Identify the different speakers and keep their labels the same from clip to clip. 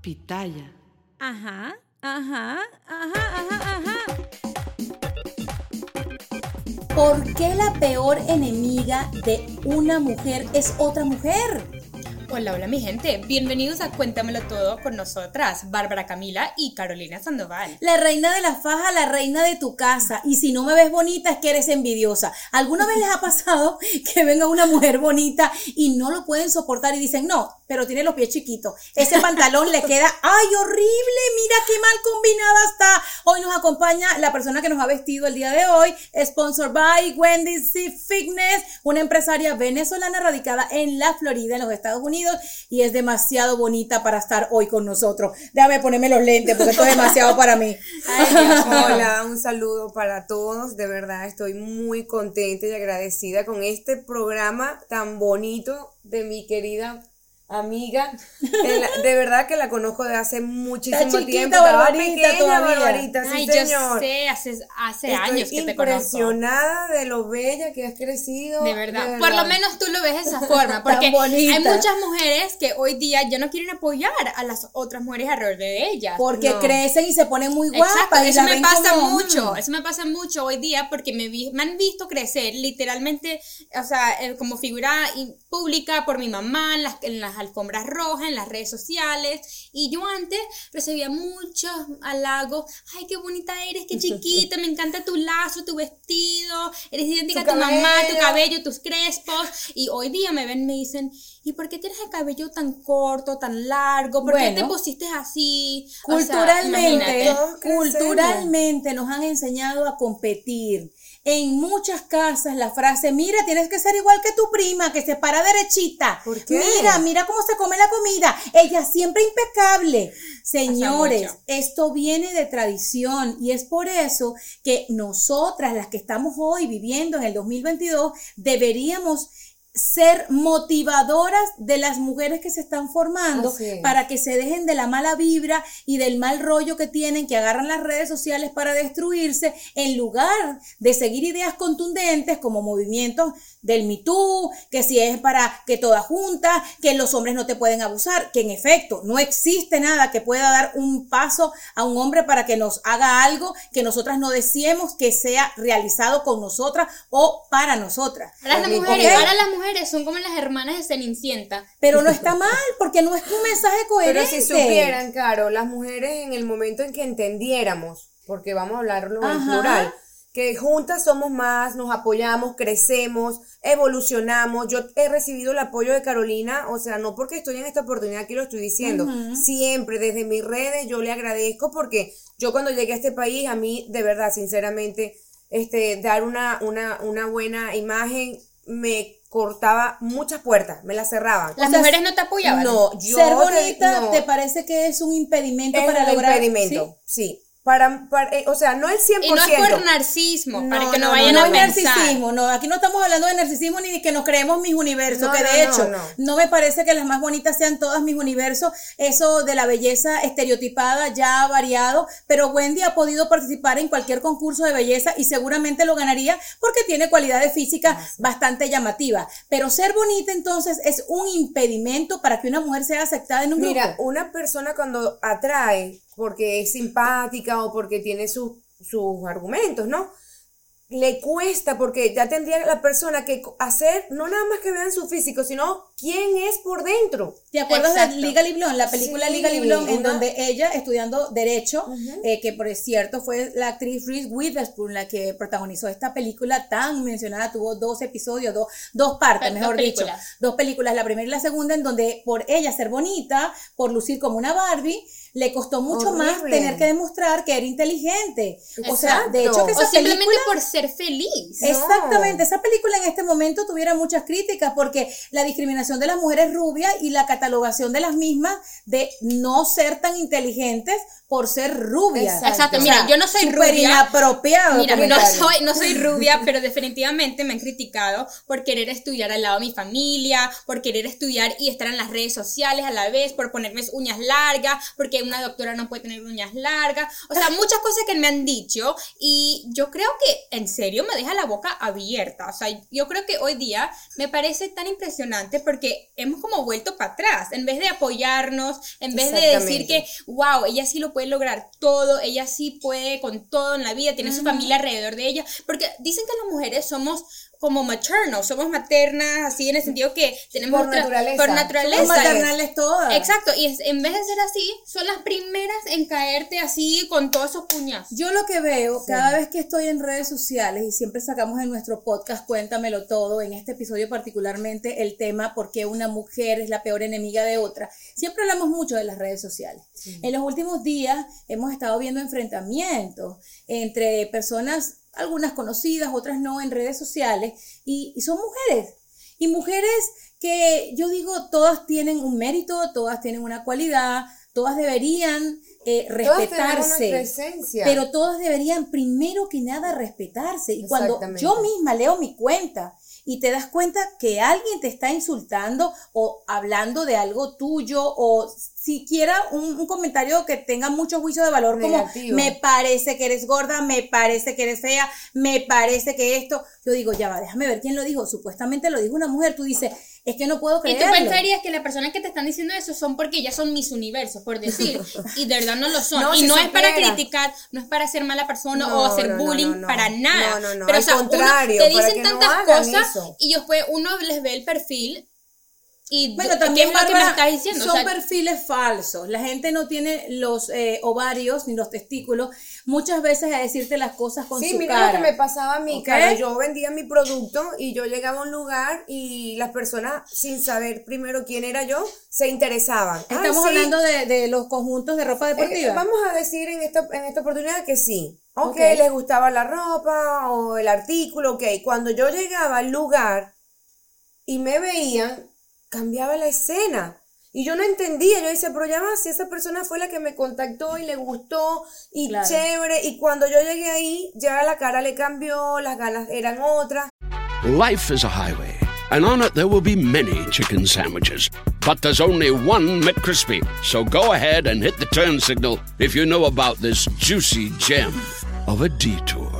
Speaker 1: Pitaya.
Speaker 2: Ajá, ajá, ajá, ajá, ajá.
Speaker 3: ¿Por qué la peor enemiga de una mujer es otra mujer?
Speaker 4: Hola, hola mi gente, bienvenidos a Cuéntamelo Todo con nosotras, Bárbara Camila y Carolina Sandoval.
Speaker 3: La reina de la faja, la reina de tu casa. Y si no me ves bonita es que eres envidiosa. ¿Alguna vez les ha pasado que venga una mujer bonita y no lo pueden soportar y dicen, no, pero tiene los pies chiquitos. Ese pantalón le queda, ay, horrible, mira qué mal combinada está. Hoy nos acompaña la persona que nos ha vestido el día de hoy, sponsor by Wendy C Fitness, una empresaria venezolana radicada en la Florida, en los Estados Unidos y es demasiado bonita para estar hoy con nosotros. Déjame ponerme los lentes porque esto es demasiado para mí.
Speaker 5: Hola, un saludo para todos. De verdad estoy muy contenta y agradecida con este programa tan bonito de mi querida amiga. de verdad que la conozco de hace muchísimo
Speaker 3: Está chiquita,
Speaker 5: tiempo.
Speaker 3: Barbarita,
Speaker 5: pequeña,
Speaker 3: todavía.
Speaker 5: Barbarita, sí,
Speaker 4: Ay,
Speaker 5: señor.
Speaker 4: yo sé, hace, hace
Speaker 5: Estoy
Speaker 4: años que te conozco.
Speaker 5: impresionada de lo bella que has crecido.
Speaker 4: De verdad. Por lo menos tú lo ves de esa forma. Porque hay muchas mujeres que hoy día ya no quieren apoyar a las otras mujeres alrededor de ellas.
Speaker 3: Porque
Speaker 5: No.
Speaker 3: crecen y se ponen muy guapas.
Speaker 4: Exacto,
Speaker 3: y
Speaker 4: eso
Speaker 3: la
Speaker 4: me pasa
Speaker 3: como,
Speaker 4: mucho,
Speaker 3: mm.
Speaker 4: eso me pasa mucho hoy día porque me, vi- me han visto crecer literalmente, o sea, eh, como figura pública por mi mamá en las, en las alfombras rojas, en las redes sociales y yo antes recibía muchos halagos, ay, qué bonita eres, qué chiquita, me encanta tu lazo, tu vestido, eres idéntica a
Speaker 5: Tu
Speaker 4: mamá, tu
Speaker 5: cabello.
Speaker 4: tus crespos y hoy día me ven me dicen, ¿y por qué tienes el cabello tan corto, tan largo? ¿Por qué te pusiste así? O sea,
Speaker 3: Culturalmente, culturalmente nos han enseñado a competir. En muchas casas la frase, mira, tienes que ser igual que tu prima, que se para derechita.
Speaker 5: ¿Por qué?
Speaker 3: Mira, mira cómo se come la comida. Ella siempre impecable. Señores, esto viene de tradición y es por eso que nosotras, las que estamos hoy viviendo en el 2022, deberíamos ser motivadoras de las mujeres que se están formando
Speaker 5: es.
Speaker 3: para que se dejen de la mala vibra y del mal rollo que tienen, que agarran las redes sociales para destruirse, en lugar de seguir ideas contundentes como movimientos del Me Too, que si es para que todas juntas, que los hombres no te pueden abusar, que en efecto no existe nada que pueda dar un paso a un hombre para que nos haga algo que nosotras no deseemos que sea realizado con nosotras o para nosotras.
Speaker 4: Ahora las mujeres, ahora las mujeres son como las hermanas de Cenicienta.
Speaker 3: Pero no está mal, porque no es un mensaje
Speaker 5: Pero
Speaker 3: coherente.
Speaker 5: si supieran, Caro, las mujeres en el momento en que entendiéramos, porque vamos a hablarlo en
Speaker 3: Ajá.
Speaker 5: plural, que juntas somos más, nos apoyamos, crecemos, evolucionamos. Yo he recibido el apoyo de Carolina, o sea, no porque estoy en esta oportunidad aquí lo estoy diciendo, siempre desde mis redes yo le agradezco porque yo cuando llegué a este país, a mí de verdad, sinceramente, este, dar una, una, una buena imagen me cortaba muchas puertas, me las cerraban.
Speaker 4: Las
Speaker 3: O sea,
Speaker 4: mujeres no te apoyaban.
Speaker 5: No, yo
Speaker 3: Ser
Speaker 5: te-
Speaker 3: bonita
Speaker 5: no.
Speaker 3: te parece que es un impedimento
Speaker 5: es
Speaker 3: para
Speaker 5: un
Speaker 3: lograr
Speaker 5: impedimento, sí. Para, para- eh, o sea, no el 100%.
Speaker 4: Y no es por narcismo, para
Speaker 5: No,
Speaker 4: que no,
Speaker 5: no,
Speaker 4: vayan
Speaker 3: No
Speaker 4: a
Speaker 3: hay
Speaker 4: pensar.
Speaker 3: narcisismo, no, aquí no estamos hablando de narcisismo ni de que nos creemos mis universos,
Speaker 5: No,
Speaker 3: que
Speaker 5: no,
Speaker 3: de
Speaker 5: no,
Speaker 3: hecho
Speaker 5: no.
Speaker 3: no me parece que las más bonitas sean todas mis universos, eso de la belleza estereotipada ya ha variado, pero Wendy ha podido participar en cualquier concurso de belleza y seguramente lo ganaría porque tiene cualidades físicas bastante llamativas, pero ser bonita entonces es un impedimento para que una mujer sea aceptada en un
Speaker 5: Mira,
Speaker 3: grupo.
Speaker 5: una persona cuando atrae porque es simpática o porque tiene sus, argumentos, ¿no? Le cuesta porque ya tendría la persona que hacer, no nada más que vean su físico, sino quién es por dentro.
Speaker 3: ¿Te acuerdas
Speaker 4: Exacto.
Speaker 3: de Legally Blonde? La película
Speaker 5: Sí,
Speaker 3: Legally Blonde, en donde ella, estudiando Derecho, eh, que por cierto fue la actriz Reese Witherspoon la que protagonizó esta película tan mencionada, tuvo dos episodios, dos, dos partes,
Speaker 4: Dos
Speaker 3: mejor dicho.
Speaker 4: películas.
Speaker 3: Dos películas, la primera y la segunda, en donde por ella ser bonita, por lucir como una Barbie, le costó mucho más tener que demostrar que era inteligente. O sea, de
Speaker 5: Exacto.
Speaker 3: hecho que
Speaker 4: O
Speaker 3: esa
Speaker 4: simplemente
Speaker 3: película...
Speaker 4: por ser feliz.
Speaker 5: No.
Speaker 3: Exactamente, esa película en este momento tuviera muchas críticas porque la discriminación de las mujeres rubias y la catalogación de las mismas de no ser tan inteligentes por ser rubias.
Speaker 5: Exacto.
Speaker 4: Exacto,
Speaker 3: O
Speaker 4: mira,
Speaker 3: sea,
Speaker 4: yo no soy rubia.
Speaker 3: inapropiado.
Speaker 4: Mira, no soy, no soy rubia, pero definitivamente me han criticado por querer estudiar al lado de mi familia, por querer estudiar y estar en las redes sociales a la vez, por ponerme uñas largas, porque que una doctora no puede tener uñas largas, o sea, muchas cosas que me han dicho y yo creo que en serio me deja la boca abierta, o sea, yo creo que hoy día me parece tan impresionante porque hemos como vuelto para atrás, en vez de apoyarnos, en vez de decir que, wow, ella sí lo puede lograr todo, ella sí puede con todo en la vida, tiene su familia alrededor de ella, porque dicen que las mujeres somos como maternal, somos maternas, así en el sentido que tenemos
Speaker 5: Por
Speaker 4: otra-
Speaker 5: naturaleza.
Speaker 4: por
Speaker 3: Somos
Speaker 4: naturaleza.
Speaker 3: maternales todas.
Speaker 4: Exacto, y es- en vez de ser así, son las primeras en caerte así con todos esos puñazos.
Speaker 3: Yo lo que veo cada vez que estoy en redes sociales y siempre sacamos en nuestro podcast Cuéntamelo todo, en este episodio particularmente el tema por qué una mujer es la peor enemiga de otra. Siempre hablamos mucho de las redes sociales. En los últimos días hemos estado viendo enfrentamientos entre personas, algunas conocidas, otras no, en redes sociales y, y son mujeres. Y mujeres que yo digo, todas tienen un mérito, todas tienen una cualidad, todas deberían eh,
Speaker 5: Todas
Speaker 3: respetarse. Pero todos deberían primero que nada respetarse. Y cuando yo misma leo mi cuenta y te das cuenta que alguien te está insultando o hablando de algo tuyo o siquiera un, un comentario que tenga mucho juicio de valor como
Speaker 5: Negativo.
Speaker 3: me parece que eres gorda, me parece que eres fea, me parece que esto, yo digo, ya va, déjame ver quién lo dijo, supuestamente lo dijo una mujer, tú dices, es que no puedo
Speaker 4: Y tú
Speaker 3: creerlo.
Speaker 4: pensarías que las personas que te están diciendo eso son porque ellas son mis universos, por decir, y de verdad no lo son.
Speaker 5: No,
Speaker 4: y no es para criticar, no es para ser mala persona
Speaker 5: No,
Speaker 4: o hacer
Speaker 5: no,
Speaker 4: bullying, para nada.
Speaker 5: No, no, no,
Speaker 4: Pero,
Speaker 5: al
Speaker 4: o sea, uno-
Speaker 5: contrario,
Speaker 4: te dicen tantas cosas
Speaker 5: eso.
Speaker 4: y después uno les ve el perfil y
Speaker 3: Bueno,
Speaker 4: ¿qué
Speaker 3: también
Speaker 4: es lo que me
Speaker 3: Bárbara,
Speaker 4: estás diciendo? O
Speaker 3: son
Speaker 4: sea,
Speaker 3: perfiles falsos. La gente no tiene los eh, ovarios ni los testículos muchas veces a decirte las cosas con
Speaker 5: Sí,
Speaker 3: su
Speaker 5: mira
Speaker 3: cara.
Speaker 5: lo que me pasaba a mí,
Speaker 3: ¿Ok?
Speaker 5: Carla. Yo vendía mi producto y yo llegaba a un lugar y las personas, sin saber primero quién era yo, se interesaban. Ah,
Speaker 3: Estamos
Speaker 5: sí,
Speaker 3: hablando de, de los conjuntos de ropa
Speaker 5: eh,
Speaker 3: deportiva.
Speaker 5: vamos a decir en esta, en esta oportunidad que sí. Ok,
Speaker 3: Ok.
Speaker 5: les gustaba la ropa o el artículo, ok. Cuando yo llegaba al lugar y me veían, cambiaba la escena. Y yo no entendía, yo decía, pero ya va, si esa persona fue la que me contactó y le gustó y
Speaker 3: Claro.
Speaker 5: chévere, y cuando yo llegué ahí, ya la cara le cambió, las ganas eran otras.
Speaker 1: Life is a highway, and on it there will be many chicken sandwiches. But there's only one McCrispy. So go ahead and hit the turn signal if you know about this juicy gem of a detour.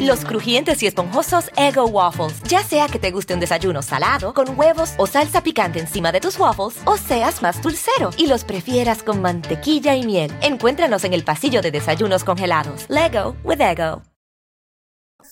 Speaker 6: Los crujientes y esponjosos Ego Waffles. Ya sea que te guste un desayuno salado, con huevos o salsa picante encima de tus waffles, o seas más dulcero y los prefieras con mantequilla y miel. Encuéntranos en el pasillo de desayunos congelados. Lego with Ego.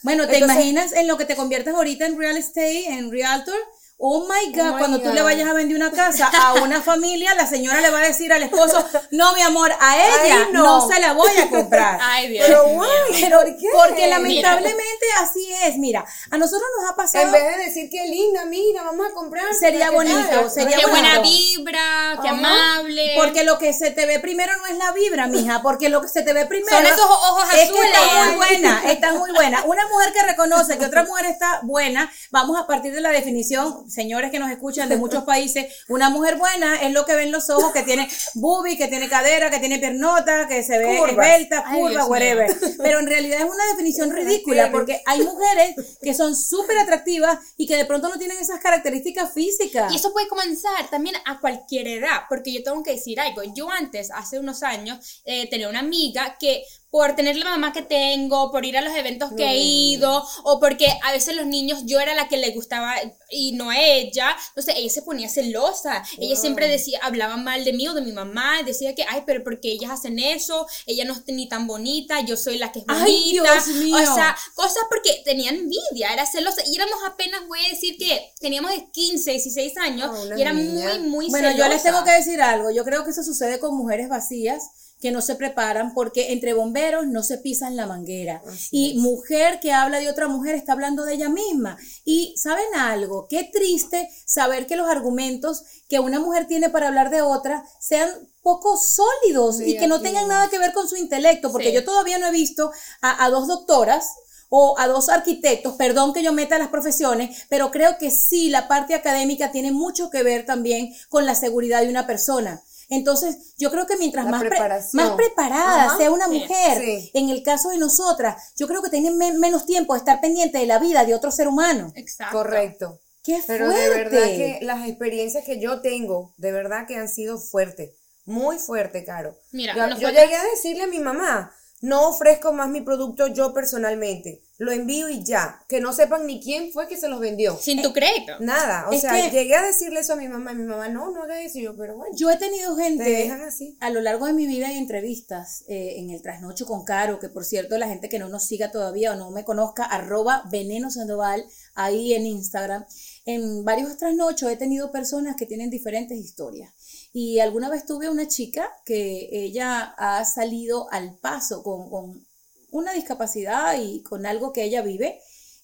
Speaker 3: Bueno, ¿te
Speaker 5: Entonces-
Speaker 3: imaginas en lo que te conviertes ahorita en real estate, en realtor? Oh my God,
Speaker 5: Oh my
Speaker 3: cuando tú
Speaker 5: God.
Speaker 3: le vayas a vender una casa a una familia, la señora le va a decir al esposo, no, mi amor, a ella
Speaker 5: Ay,
Speaker 3: no.
Speaker 5: no.
Speaker 3: se la voy a comprar.
Speaker 4: Ay, Dios
Speaker 5: Pero guay,
Speaker 3: Pero,
Speaker 5: ¿por qué?
Speaker 3: porque lamentablemente así es. Mira, a nosotros nos ha pasado.
Speaker 5: En vez de decir qué linda, mira, vamos a comprar.
Speaker 3: Sería
Speaker 5: ¿qué
Speaker 3: bonito, sería
Speaker 4: Qué buena vibra, qué
Speaker 5: Ajá.
Speaker 4: amable.
Speaker 3: Porque lo que se te ve primero no es la vibra, mija, porque lo que se te ve primero
Speaker 4: Son esos ojos
Speaker 3: es que
Speaker 4: azules.
Speaker 3: está muy buena, está muy buena. Una mujer que reconoce que otra mujer está buena, vamos a partir de la definición, señores que nos escuchan de muchos países, una mujer buena es lo que ven los ojos, que tiene boobie, que tiene cadera, que tiene piernota, que se ve esbelta, curva,
Speaker 4: Dios
Speaker 3: whatever.
Speaker 4: mío.
Speaker 3: Pero en realidad es una definición ridícula, porque hay mujeres que son súper atractivas y que de pronto no tienen esas características físicas.
Speaker 4: Y eso puede comenzar también a cualquier edad, porque yo tengo que decir algo. Yo antes, hace unos años, eh, tenía una amiga que por tener la mamá que tengo, por ir a los eventos que he ido, o porque a veces los niños yo era la que le gustaba y no a ella, entonces ella se ponía celosa. Ella siempre decía, hablaba mal de mí o de mi mamá, decía que, ay, pero porque ellas hacen eso, ella no es ni tan bonita, yo soy la que es bonita.
Speaker 3: Ay, Dios mío.
Speaker 4: O sea, cosas porque tenía envidia, era celosa, y éramos apenas, voy a decir que teníamos 15, 16 años,
Speaker 5: Ah,
Speaker 4: y era
Speaker 5: niña.
Speaker 4: muy, muy
Speaker 3: Bueno, yo les
Speaker 4: celosa.
Speaker 3: tengo que decir algo. Yo creo que eso sucede con mujeres vacías que no se preparan porque entre bomberos no se pisan la manguera. y mujer que habla de otra mujer está hablando de ella misma. Y ¿saben algo? Qué triste saber que los argumentos que una mujer tiene para hablar de otra sean poco sólidos y que no tengan nada que ver con su intelecto, porque
Speaker 4: Sí.
Speaker 3: yo todavía no he visto a, a dos doctoras o a dos arquitectos, perdón que yo meta las profesiones, pero creo que sí, la parte académica tiene mucho que ver también con la seguridad de una persona. Entonces, yo creo que mientras más, pre- más preparada
Speaker 5: Ajá.
Speaker 3: sea una mujer,
Speaker 5: Sí.
Speaker 3: en el caso de nosotras, yo creo que tienen men- menos tiempo de estar pendiente de la vida de otro ser humano.
Speaker 4: Exacto.
Speaker 5: Correcto.
Speaker 3: ¡Qué
Speaker 5: Pero
Speaker 3: fuerte!
Speaker 5: de verdad que las experiencias que yo tengo, de verdad que han sido fuertes, muy fuerte, Caro.
Speaker 4: Mira,
Speaker 5: yo, yo llegué a decirle a mi mamá, no ofrezco más mi producto yo personalmente, lo envío y ya, que no sepan ni quién fue que se los vendió.
Speaker 4: Sin tu crédito.
Speaker 5: Nada, o
Speaker 3: Es
Speaker 5: sea, llegué a decirle eso a mi mamá y mi mamá, no, no hagas eso, y yo, pero bueno,
Speaker 3: Yo he tenido gente
Speaker 5: te dejan así.
Speaker 3: a lo largo de mi vida en entrevistas, eh, en el trasnocho con Caro, que por cierto, la gente que no nos siga todavía o no me conozca, arroba veneno sandoval, ahí en Instagram. En varios trasnochos he tenido personas que tienen diferentes historias. Y alguna vez tuve una chica que ella ha salido al paso con, con una discapacidad y con algo que ella vive,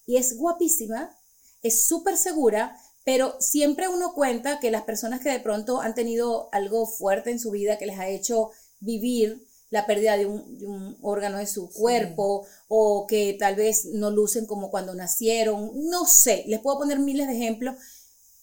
Speaker 3: y es guapísima, es súper segura, pero siempre uno cuenta que las personas que de pronto han tenido algo fuerte en su vida que les ha hecho vivir la pérdida de un, de un órgano de su cuerpo o que tal vez no lucen como cuando nacieron, no sé, les puedo poner miles de ejemplos,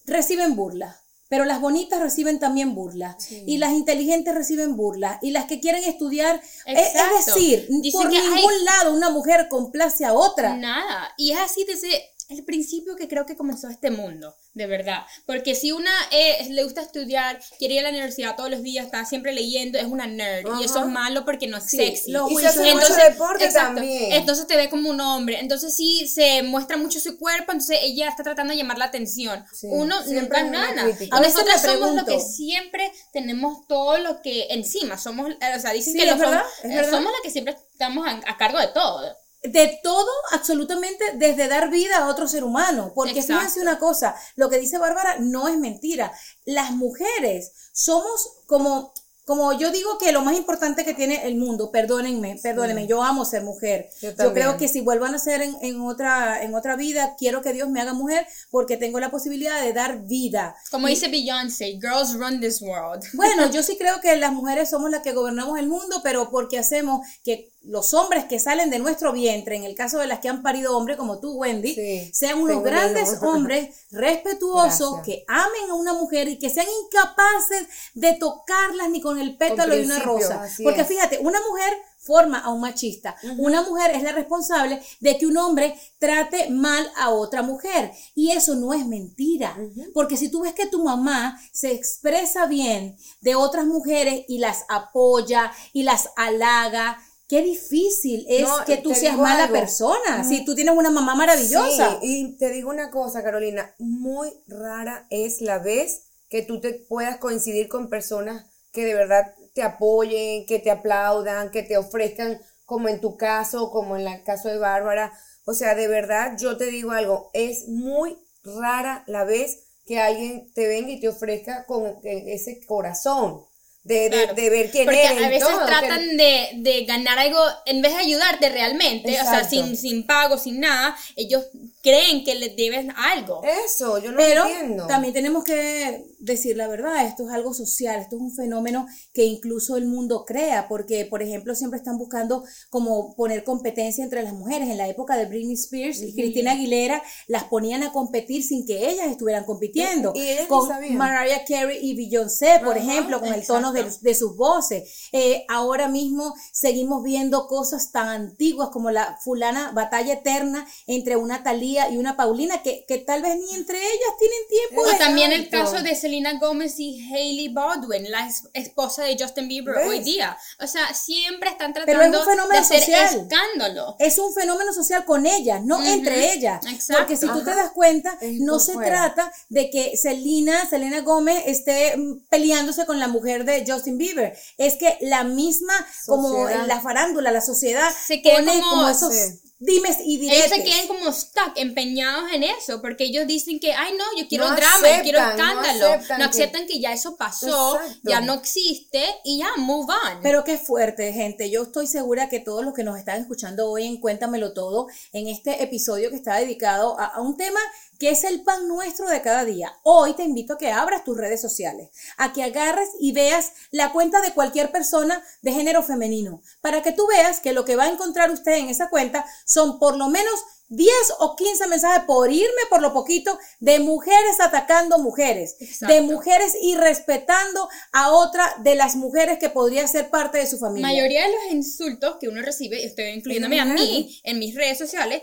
Speaker 3: reciben burlas. Pero las bonitas reciben también burlas. Y las inteligentes reciben burlas. Y las que quieren estudiar. Es, es decir,
Speaker 4: Dicen
Speaker 3: por ningún lado una mujer complace a otra.
Speaker 4: Nada. Y es así desde el principio que creo que comenzó este mundo, de verdad. Porque si una eh, le gusta estudiar, quiere ir a la universidad todos los días, está siempre leyendo, es una nerd. Y eso es malo porque no es
Speaker 3: Sí,
Speaker 4: sexy.
Speaker 3: los
Speaker 5: Y se hace
Speaker 3: juicios-
Speaker 5: mucho deporte también.
Speaker 4: Entonces te ve como un hombre. Entonces sí se muestra mucho su cuerpo, entonces ella está tratando de llamar la atención.
Speaker 5: Sí,
Speaker 4: Uno nunca
Speaker 5: crítica.
Speaker 3: A veces
Speaker 4: nosotros somos lo que siempre tenemos todo lo que encima. Somos, eh, o sea, dicen
Speaker 3: Sí,
Speaker 4: que los
Speaker 3: verdad,
Speaker 4: eh,
Speaker 3: verdad.
Speaker 4: somos las que siempre estamos a, a cargo de todo.
Speaker 3: De todo, absolutamente, desde dar vida a otro ser humano. Porque
Speaker 4: Exacto.
Speaker 3: fíjense una cosa, lo que dice Bárbara no es mentira. Las mujeres somos como, como yo digo que lo más importante que tiene el mundo, perdónenme, perdónenme, yo amo ser mujer.
Speaker 5: Yo
Speaker 3: Yo, creo que si vuelvan a ser en, en otra, en otra vida, quiero que Dios me haga mujer porque tengo la posibilidad de dar vida.
Speaker 4: Como dice Beyoncé, girls run this world.
Speaker 3: Bueno, yo sí creo que las mujeres somos las que gobernamos el mundo, pero porque hacemos que los hombres que salen de nuestro vientre, en el caso de las que han parido hombres como tú, Wendy,
Speaker 5: Sí,
Speaker 3: sean unos grandes hombres respetuosos,
Speaker 5: Gracias.
Speaker 3: que amen a una mujer y que sean incapaces de tocarlas ni con el pétalo de una rosa. Porque
Speaker 5: es.
Speaker 3: fíjate, una mujer forma a un machista. Una mujer es la responsable de que un hombre trate mal a otra mujer. Y eso no es mentira. Porque si tú ves que tu mamá se expresa bien de otras mujeres y las apoya y las halaga, qué difícil es
Speaker 5: No,
Speaker 3: que tú seas mala
Speaker 5: algo.
Speaker 3: persona. Si tú tienes una mamá maravillosa.
Speaker 5: Sí, y te digo una cosa, Carolina, muy rara es la vez que tú te puedas coincidir con personas que de verdad te apoyen, que te aplaudan, que te ofrezcan, como en tu caso, como en el caso de Bárbara. O sea, de verdad, yo te digo algo, es muy rara la vez que alguien te venga y te ofrezca con e- ese corazón de, de,
Speaker 4: Claro.
Speaker 5: de ver quién
Speaker 4: Porque
Speaker 5: eres.
Speaker 4: a veces
Speaker 5: todo,
Speaker 4: tratan de, de ganar algo, en vez de ayudarte realmente, o sea, sin, sin pago, sin nada, ellos creen que les debes algo.
Speaker 5: Eso, yo no
Speaker 3: Pero
Speaker 5: entiendo.
Speaker 3: también tenemos que decir la verdad, esto es algo social, esto es un fenómeno que incluso el mundo crea, porque por ejemplo siempre están buscando como poner competencia entre las mujeres. En la época de Britney Spears y Cristina Aguilera las ponían a competir sin que ellas estuvieran compitiendo.
Speaker 5: Y-
Speaker 3: con. Mariah Carey y Beyoncé, por ejemplo, con el tono de, de sus voces. Eh, ahora mismo seguimos viendo cosas tan antiguas como la fulana batalla eterna entre una Y una Paulina, que, que tal vez ni entre ellas tienen tiempo
Speaker 4: O
Speaker 3: de...
Speaker 4: también el caso de Selena Gomez y Hailey Baldwin, la es- esposa de Justin Bieber
Speaker 5: ¿Ves?
Speaker 4: hoy día. O sea, siempre están
Speaker 3: Pero
Speaker 4: tratando
Speaker 3: es un fenómeno
Speaker 4: de hacer
Speaker 3: social.
Speaker 4: escándalo.
Speaker 3: Es un fenómeno social con ellas, no entre ellas.
Speaker 4: exacto.
Speaker 3: Porque si tú te das cuenta,
Speaker 5: Es
Speaker 3: no se
Speaker 5: fuera.
Speaker 3: trata de que Selena, Selena Gómez esté mm, peleándose con la mujer de Justin Bieber. Es que la misma, como
Speaker 5: Sociedad.
Speaker 3: en la farándula, la sociedad,
Speaker 4: Se queda
Speaker 3: pone
Speaker 4: como-
Speaker 3: como esos
Speaker 5: sí.
Speaker 3: Dimes y
Speaker 4: Ellos
Speaker 3: diretes.
Speaker 4: se quedan como stuck, empeñados en eso, porque ellos dicen que, ay no, yo quiero
Speaker 5: No
Speaker 4: drama, yo quiero
Speaker 5: aceptan, no
Speaker 4: escándalo. No
Speaker 5: aceptan
Speaker 4: aceptan,
Speaker 5: que-
Speaker 4: que... ya eso pasó,
Speaker 5: Exacto.
Speaker 4: ya no existe y ya, move on.
Speaker 3: Pero qué fuerte, gente. Yo estoy segura que todos los que nos están escuchando hoy en Cuéntamelo Todo, en este episodio que está dedicado a, a un tema que es el pan nuestro de cada día. Hoy te invito a que abras tus redes sociales, a que agarres y veas la cuenta de cualquier persona de género femenino, para que tú veas que lo que va a encontrar usted en esa cuenta son por lo menos 10 o 15 mensajes por irme por lo poquito de mujeres atacando mujeres,
Speaker 4: Exacto.
Speaker 3: de mujeres irrespetando a otra de las mujeres que podría ser parte de su familia.
Speaker 4: mayoría de los insultos que uno recibe, estoy incluyéndome a mí en mis redes sociales,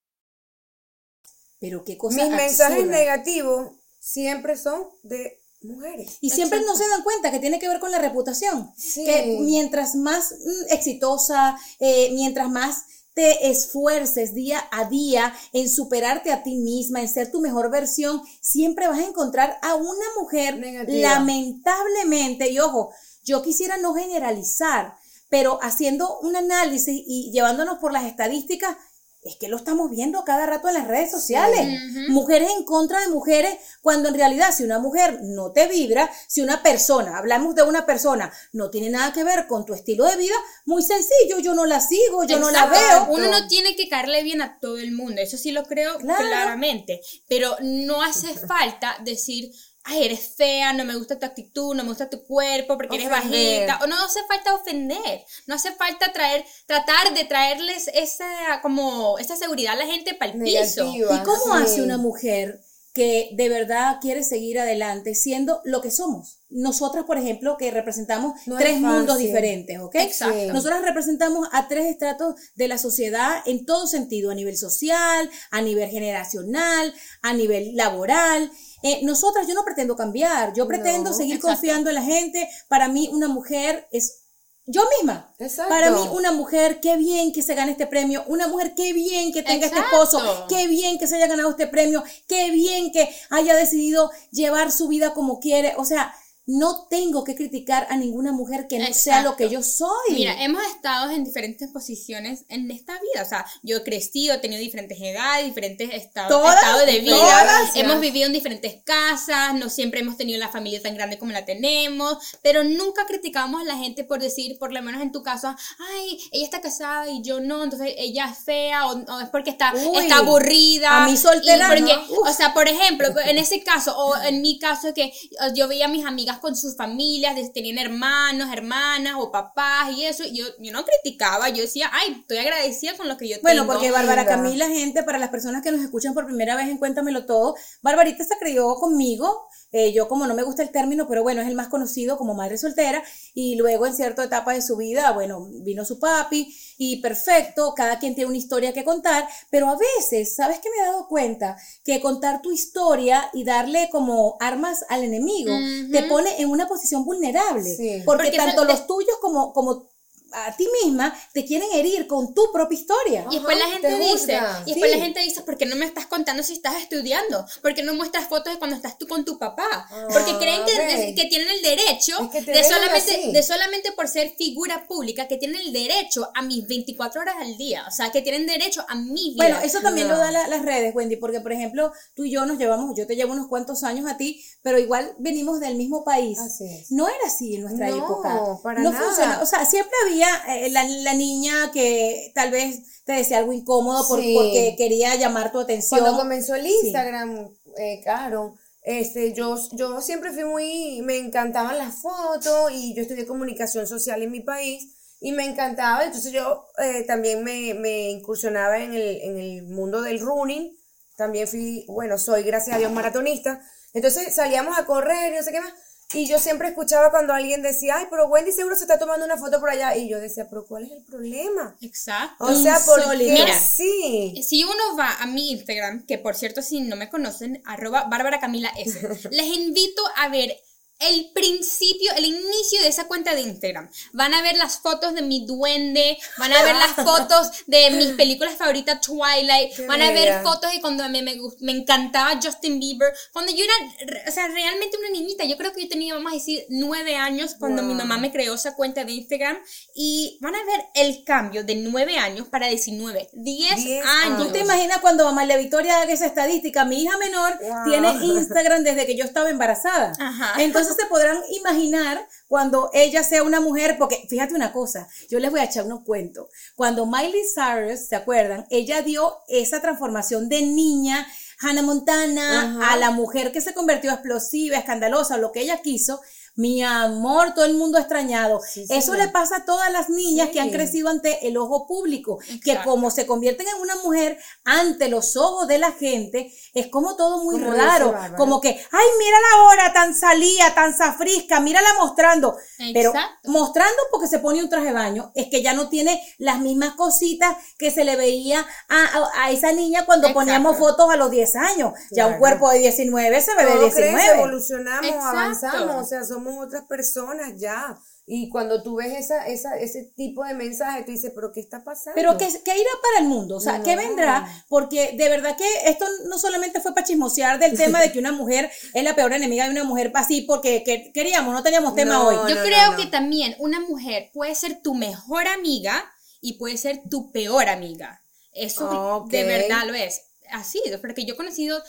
Speaker 3: Pero qué cosa
Speaker 5: Mis mensajes negativos siempre son de mujeres.
Speaker 3: Y siempre no se dan cuenta que tiene que ver con la reputación.
Speaker 5: Sí.
Speaker 3: Que mientras más mm, exitosa, eh, mientras más te esfuerces día a día en superarte a ti misma, en ser tu mejor versión, siempre vas a encontrar a una mujer
Speaker 5: Negativa.
Speaker 3: lamentablemente, y ojo, yo quisiera no generalizar, pero haciendo un análisis y llevándonos por las estadísticas, es que lo estamos viendo cada rato en las redes sociales. Mujeres en contra de mujeres, cuando en realidad si una mujer no te vibra, si una persona, hablamos de una persona, no tiene nada que ver con tu estilo de vida, muy sencillo, yo no la sigo, yo no la veo.
Speaker 4: Uno no tiene que caerle bien a todo el mundo, eso sí lo creo
Speaker 3: Claro.
Speaker 4: claramente, pero no hace falta decir, ay, eres fea, no me gusta tu actitud, no me gusta tu cuerpo porque eres bajita, o no hace falta ofender, no hace falta traer, tratar de traerles esa, como, esa seguridad a la gente para el piso.
Speaker 3: ¿Y cómo
Speaker 5: Sí.
Speaker 3: hace una mujer que de verdad quiere seguir adelante siendo lo que somos? Nosotras, por ejemplo, que representamos
Speaker 5: No
Speaker 3: tres mundos diferentes, ¿ok?
Speaker 4: Exacto.
Speaker 3: Nosotras representamos a tres estratos de la sociedad en todo sentido, a nivel social, a nivel generacional, a nivel laboral. Eh, nosotras, yo no pretendo cambiar, yo pretendo
Speaker 5: No,
Speaker 3: seguir
Speaker 4: exacto.
Speaker 3: confiando en la gente. Para mí, una mujer es yo misma.
Speaker 5: Exacto.
Speaker 3: Para mí, una mujer, qué bien que se gane este premio. Una mujer, qué bien que tenga
Speaker 4: Exacto.
Speaker 3: este esposo. Qué bien que se haya ganado este premio. Qué bien que haya decidido llevar su vida como quiere. O sea, no tengo que criticar a ninguna mujer que no sea lo que yo soy.
Speaker 4: Mira, hemos estado en diferentes posiciones en esta vida. O sea, yo he crecido, he tenido diferentes edades, diferentes estados,
Speaker 3: Todas,
Speaker 4: estados de vida.
Speaker 3: todas.
Speaker 4: Hemos vivido en diferentes casas, no siempre hemos tenido la familia tan grande como la tenemos, pero nunca criticamos a la gente por decir, por lo menos en tu caso, ay, ella está casada y yo no, entonces ella es fea o, o es porque está,
Speaker 3: Uy,
Speaker 4: está aburrida.
Speaker 3: a mí soltera,
Speaker 4: porque-
Speaker 3: no.
Speaker 4: O sea, por ejemplo, en ese caso, o en mi caso, que yo veía a mis amigas con sus familias, de- tenían hermanos, hermanas o papás y eso, yo, yo no criticaba, yo decía, ay, estoy agradecida con lo que yo
Speaker 3: Bueno,
Speaker 4: tengo.
Speaker 3: porque Bárbara. Camila, gente, para las personas que nos escuchan por primera vez en Cuéntamelo Todo, Barbarita se crió conmigo. eh, yo como no me gusta el término, pero bueno, es el más conocido como madre soltera. Y luego en cierta etapa de su vida, bueno, vino su papi y perfecto, cada quien tiene una historia que contar, pero a veces, ¿sabes qué me he dado cuenta? Que contar tu historia y darle como armas al enemigo te pone en una posición vulnerable.
Speaker 5: Sí.
Speaker 3: Porque,
Speaker 4: Porque
Speaker 3: tanto los tuyos como, como a ti misma te quieren herir con tu propia historia.
Speaker 4: Y después la gente
Speaker 5: te
Speaker 4: dice, y después
Speaker 3: Sí.
Speaker 4: la gente dice, ¿por qué no me estás contando si estás estudiando? ¿Por qué no muestras fotos de cuando estás tú con tu papá? Porque creen que,
Speaker 5: ve.
Speaker 4: que tienen el derecho
Speaker 5: Es que
Speaker 4: de solamente,
Speaker 5: así.
Speaker 4: de solamente por ser figura pública, que tienen el derecho a mis 24 horas al día. O sea, que tienen derecho a mi vida.
Speaker 3: Bueno, eso también
Speaker 5: No.
Speaker 3: lo dan la- las redes, Wendy, porque por ejemplo, tú y yo nos llevamos, yo te llevo unos cuantos años a ti, pero igual venimos del mismo país.
Speaker 5: Así es.
Speaker 3: No era así en nuestra
Speaker 5: No,
Speaker 3: época.
Speaker 5: para
Speaker 3: no
Speaker 5: nada.
Speaker 3: funciona. O sea, siempre había eh, la, la niña que tal vez te decía algo incómodo por-
Speaker 5: Sí.
Speaker 3: porque quería llamar tu atención.
Speaker 5: Cuando comenzó el Instagram, eh, claro, este, yo, yo siempre fui muy, me encantaban las fotos y yo estudié comunicación social en mi país y me encantaba. Entonces yo eh, también me, me incursionaba en el, en el mundo del running. También fui, bueno, soy gracias a Dios maratonista. Entonces salíamos a correr y no sé qué más. Y yo siempre escuchaba cuando alguien decía, ay, pero Wendy seguro se está tomando una foto por allá. Y yo decía, pero ¿cuál es el problema?
Speaker 4: Exacto.
Speaker 5: O sea, ¿por qué
Speaker 4: Mira,
Speaker 5: así?
Speaker 4: Si uno va a mi Instagram, que por cierto, si no me conocen, arroba Bárbara Camila S, les invito a ver el principio, el inicio de esa cuenta de Instagram. Van a ver las fotos de mi duende, van a ver las fotos de mis películas favoritas Twilight,
Speaker 5: Qué
Speaker 4: van a ver
Speaker 5: bella.
Speaker 4: fotos de cuando me, me, me encantaba Justin Bieber, cuando yo era, o sea, realmente una niñita, yo creo que yo tenía, vamos a decir, nueve años cuando mi
Speaker 5: Wow.
Speaker 4: mamá me creó esa cuenta de Instagram y van a ver el cambio de nueve años para 19, 10
Speaker 5: Diez
Speaker 4: años.
Speaker 3: ¿Tú te imaginas cuando mamá Le Victoria haga esa estadística? Mi hija menor
Speaker 5: Wow.
Speaker 3: tiene Instagram desde que yo estaba embarazada.
Speaker 4: Ajá.
Speaker 3: Entonces se podrán imaginar cuando ella sea una mujer, porque fíjate una cosa, yo les voy a echar unos cuentos. Cuando Miley Cyrus, ¿se acuerdan? Ella dio esa transformación de niña, Hannah Montana,
Speaker 5: Ajá.
Speaker 3: a la mujer que se convirtió explosiva, escandalosa, lo que ella quiso. Mi amor, todo el mundo ha extrañado.
Speaker 5: Sí,
Speaker 3: Eso le pasa a todas las niñas que han crecido ante el ojo público, que como se convierten en una mujer ante los ojos de la gente, es como todo muy
Speaker 5: Como
Speaker 3: raro, como que, ay, mírala ahora, tan salía, tan zafrisca, mírala mostrando, pero mostrando porque se pone un traje de baño, es que ya no tiene las mismas cositas que se le veía a, a- a esa niña cuando
Speaker 4: Exacto.
Speaker 3: poníamos fotos a los 10 años, ya un cuerpo de 19 se ve de
Speaker 5: Todo crece,
Speaker 3: 19.
Speaker 5: evolucionamos, avanzamos, o sea, somos otras personas ya. Y cuando tú ves esa, esa, ese tipo de mensaje, tú dices, pero ¿qué está pasando?
Speaker 3: Pero ¿qué, qué irá para el mundo? O sea, ¿qué
Speaker 5: No.
Speaker 3: vendrá? Porque de verdad que esto no solamente fue para chismosear del tema de que una mujer es la peor enemiga de una mujer así porque que- queríamos, no teníamos tema
Speaker 5: No,
Speaker 3: hoy.
Speaker 4: Yo
Speaker 5: no,
Speaker 4: creo
Speaker 5: no.
Speaker 4: que también una mujer puede ser tu mejor amiga y puede ser tu peor amiga. Eso
Speaker 5: Ok.
Speaker 4: de verdad lo es. Así, porque yo he conocido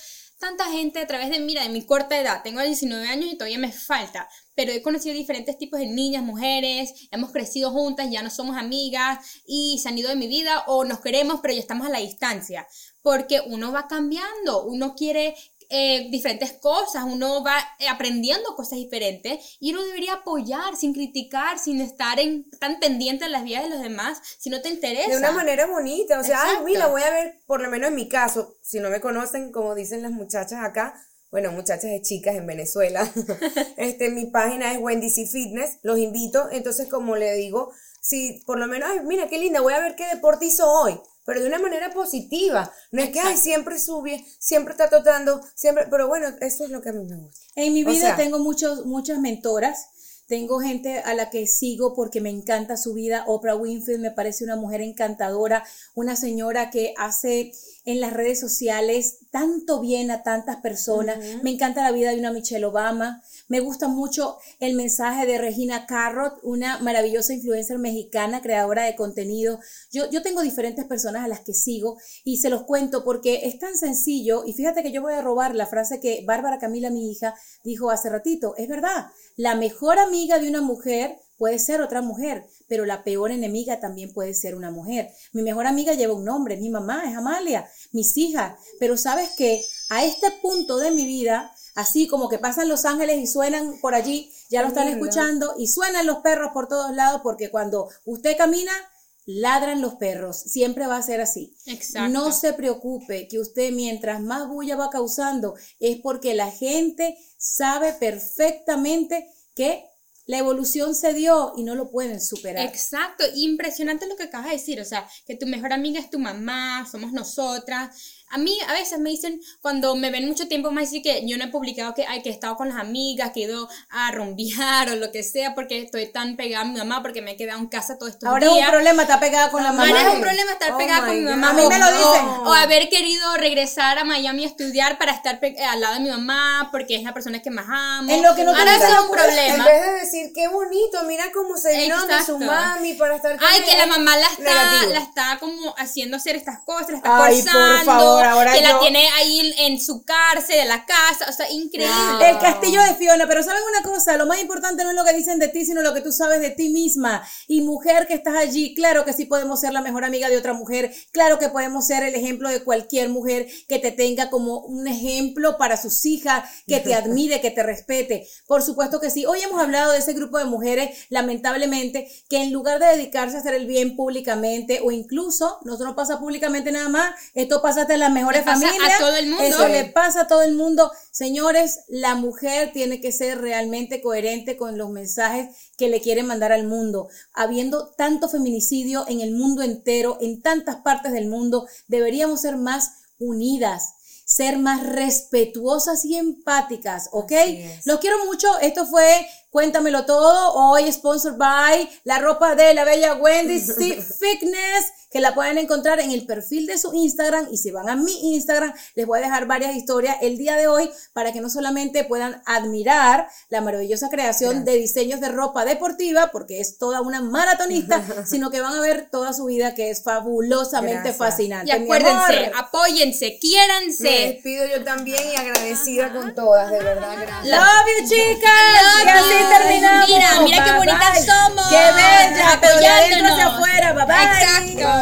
Speaker 4: tanta gente a través de, mira, de mi corta edad. Tengo 19 años y todavía me falta. Pero he conocido diferentes tipos de niñas, mujeres. Hemos crecido juntas, ya no somos amigas y se han ido de mi vida o nos queremos, pero ya estamos a la distancia. Porque uno va cambiando, uno quiere eh, diferentes cosas, uno va eh, aprendiendo cosas diferentes y uno debería apoyar sin criticar, sin estar en, tan pendiente de las vidas de los demás, si no te interesa.
Speaker 5: De una manera bonita, o sea, ay,
Speaker 4: Exacto.
Speaker 5: mira, voy a ver, por lo menos en mi caso, si no me conocen, como dicen las muchachas acá, bueno, muchachas de chicas en Venezuela, este, mi página es Wendy C Fitness, los invito, entonces como le digo, si por lo menos, ay, mira qué linda, voy a ver qué deporte hizo hoy, pero de una manera positiva, no es que, ay,
Speaker 4: Exacto.
Speaker 5: siempre sube, siempre está tratando, siempre, pero bueno, eso es lo que a mí me gusta.
Speaker 3: En mi
Speaker 5: O
Speaker 3: vida
Speaker 5: sea-
Speaker 3: tengo muchos, muchas mentoras. Tengo gente a la que sigo porque me encanta su vida. Oprah Winfield me parece una mujer encantadora, una señora que hace en las redes sociales tanto bien a tantas personas. Me encanta la vida de una Michelle Obama. Me gusta mucho el mensaje de Regina Carrot, una maravillosa influencer mexicana, creadora de contenido. Yo, yo tengo diferentes personas a las que sigo y se los cuento porque es tan sencillo. Y fíjate que yo voy a robar la frase que Bárbara Camila, mi hija, dijo hace ratito. Es verdad, la mejor amiga de una mujer puede ser otra mujer, pero la peor enemiga también puede ser una mujer. Mi mejor amiga lleva un nombre, mi mamá es Amalia, mis hijas, pero sabes que a este punto de mi vida, así como que pasan los ángeles y suenan por allí, ya lo están escuchando y suenan los perros por todos lados porque cuando usted camina, ladran los perros, siempre va a ser así.
Speaker 4: Exacto.
Speaker 3: No se preocupe que usted mientras más bulla va causando es porque la gente sabe perfectamente que la evolución se dio y no lo pueden superar.
Speaker 4: Exacto, impresionante lo que acabas de decir, o sea, que tu mejor amiga es tu mamá, somos nosotras. A mí a veces me dicen, cuando me ven mucho tiempo, me dicen que yo no he publicado que, ay, que he estado con las amigas, que he ido a rumbear o lo que sea, porque estoy tan pegada a mi mamá, porque me he quedado en casa todo estos
Speaker 3: Ahora es un
Speaker 4: días.
Speaker 3: problema, está pegada con la mamá.
Speaker 4: Ahora es un problema estar
Speaker 5: Oh
Speaker 4: pegada con mi mamá.
Speaker 3: A mí me lo dicen.
Speaker 4: O, o haber querido regresar a Miami a estudiar para estar pe- al lado de mi mamá, porque es la persona que más amo.
Speaker 3: En lo que no
Speaker 4: Ahora eso es un problema.
Speaker 5: En vez de decir, qué bonito, mira cómo se vino de su mami para estar con
Speaker 4: Ay, que la
Speaker 5: él",
Speaker 4: mamá la está, la está como haciendo hacer estas cosas, la está
Speaker 3: Ay,
Speaker 4: forzando.
Speaker 3: por favor, por ahora
Speaker 4: que
Speaker 3: yo-
Speaker 4: la tiene ahí en, su cárcel, en la casa, o sea, increíble.
Speaker 3: El castillo de Fiona, pero ¿saben una cosa? Lo más importante no es lo que dicen de ti, sino lo que tú sabes de ti misma. Y mujer que estás allí, claro que sí podemos ser la mejor amiga de otra mujer, claro que podemos ser el ejemplo de cualquier mujer que te tenga como un ejemplo para sus hijas, que te admire, que te respete. Por supuesto que sí. Hoy hemos hablado de ese grupo de mujeres, lamentablemente, que en lugar de dedicarse a hacer el bien públicamente, o incluso, no solo pasa públicamente nada más, esto pasa hasta en las mejores
Speaker 4: Le pasa a
Speaker 3: familias.
Speaker 4: todo el mundo.
Speaker 3: Eso le pasa a todo el mundo. Señores, la mujer tiene que ser realmente coherente con los mensajes que le quiere mandar al mundo. Habiendo tanto feminicidio en el mundo entero, en tantas partes del mundo, deberíamos ser más unidas ser más respetuosas y empáticas, ¿ok? Los quiero mucho. Esto fue Cuéntamelo Todo. Hoy sponsored by la ropa de la bella Wendy C Fitness, que la pueden encontrar en el perfil de su Instagram. Y si van a mi Instagram, les voy a dejar varias historias el día de hoy para que no solamente puedan admirar la maravillosa creación de diseños de ropa deportiva, porque es toda una maratonista, sino que van a ver toda su vida que es fabulosamente
Speaker 5: Gracias.
Speaker 3: fascinante.
Speaker 4: Y acuérdense, apóyense,
Speaker 5: Me
Speaker 4: quiéranse.
Speaker 5: despido yo también y agradecida con todas, de verdad, gracias.
Speaker 3: Love you, chicas. y así terminamos.
Speaker 4: Mira, mira qué bonitas
Speaker 3: bye.
Speaker 4: somos.
Speaker 3: Qué bella, pero de adentro hacia
Speaker 4: Apoyándonos.
Speaker 3: afuera. Bye bye.
Speaker 4: Exacto.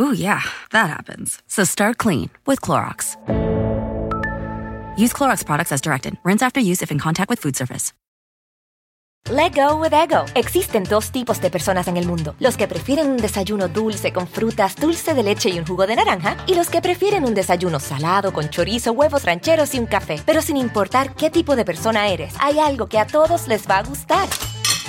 Speaker 7: Ooh, yeah, that happens. So start clean with Clorox. Use Clorox products as directed. Rinse after use if in contact with food surface.
Speaker 6: Let go with ego. Existen dos tipos de personas en el mundo: los que prefieren un desayuno dulce con frutas, dulce de leche y un jugo de naranja, y los que prefieren un desayuno salado con chorizo, huevos rancheros y un café. Pero sin importar qué tipo de persona eres, hay algo que a todos les va a gustar.